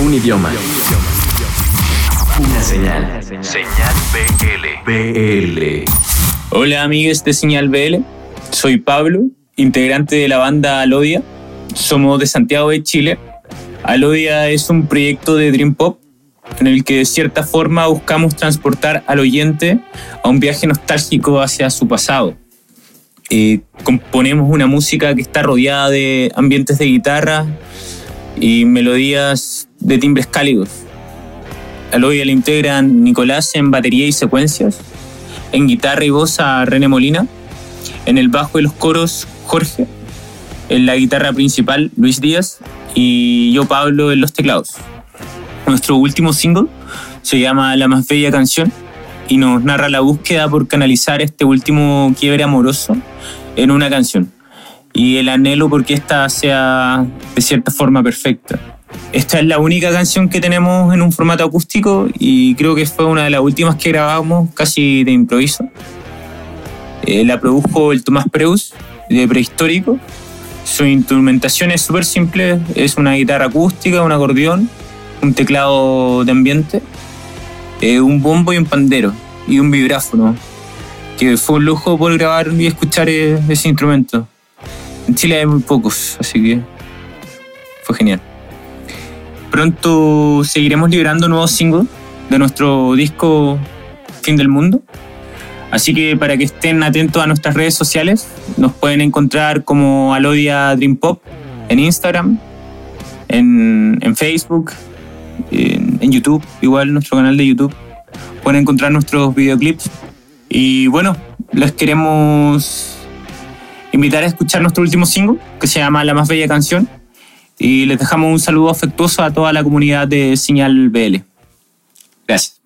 Un idioma. Una señal. Señal BL. BL. Hola amigos de Señal BL, soy Pablo, integrante de la banda Alodia. Somos de Santiago de Chile. Alodia es un proyecto de Dream Pop en el que de cierta forma buscamos transportar al oyente a un viaje nostálgico hacia su pasado. Eh, componemos una música que está rodeada de ambientes de guitarra y melodías de timbres cálidos. Al hoy le integran Nicolás en batería y secuencias, en guitarra y voz a René Molina, en el bajo y los coros Jorge, en la guitarra principal Luis Díaz y yo Pablo en los teclados. Nuestro último single se llama La más bella canción y nos narra la búsqueda por canalizar este último quiebre amoroso en una canción y el anhelo porque esta sea de cierta forma perfecta. Esta es la única canción que tenemos en un formato acústico y creo que fue una de las últimas que grabamos casi de improviso. Eh, la produjo el Tomás Preus de Prehistórico. Su instrumentación es súper simple, es una guitarra acústica, un acordeón, un teclado de ambiente, eh, un bombo y un pandero y un vibráfono, que fue un lujo poder grabar y escuchar e-, ese instrumento. Chile hay muy pocos, así que fue genial. Pronto seguiremos liberando nuevos singles de nuestro disco Fin del Mundo. Así que para que estén atentos a nuestras redes sociales, nos pueden encontrar como Alodia Dream Pop en Instagram, en, Facebook, en, en YouTube, igual nuestro canal de YouTube. Pueden encontrar nuestros videoclips. Y bueno, les queremos invitar a escuchar nuestro último single, que se llama La más bella canción. Y les dejamos un saludo afectuoso a toda la comunidad de Señal BL. Gracias.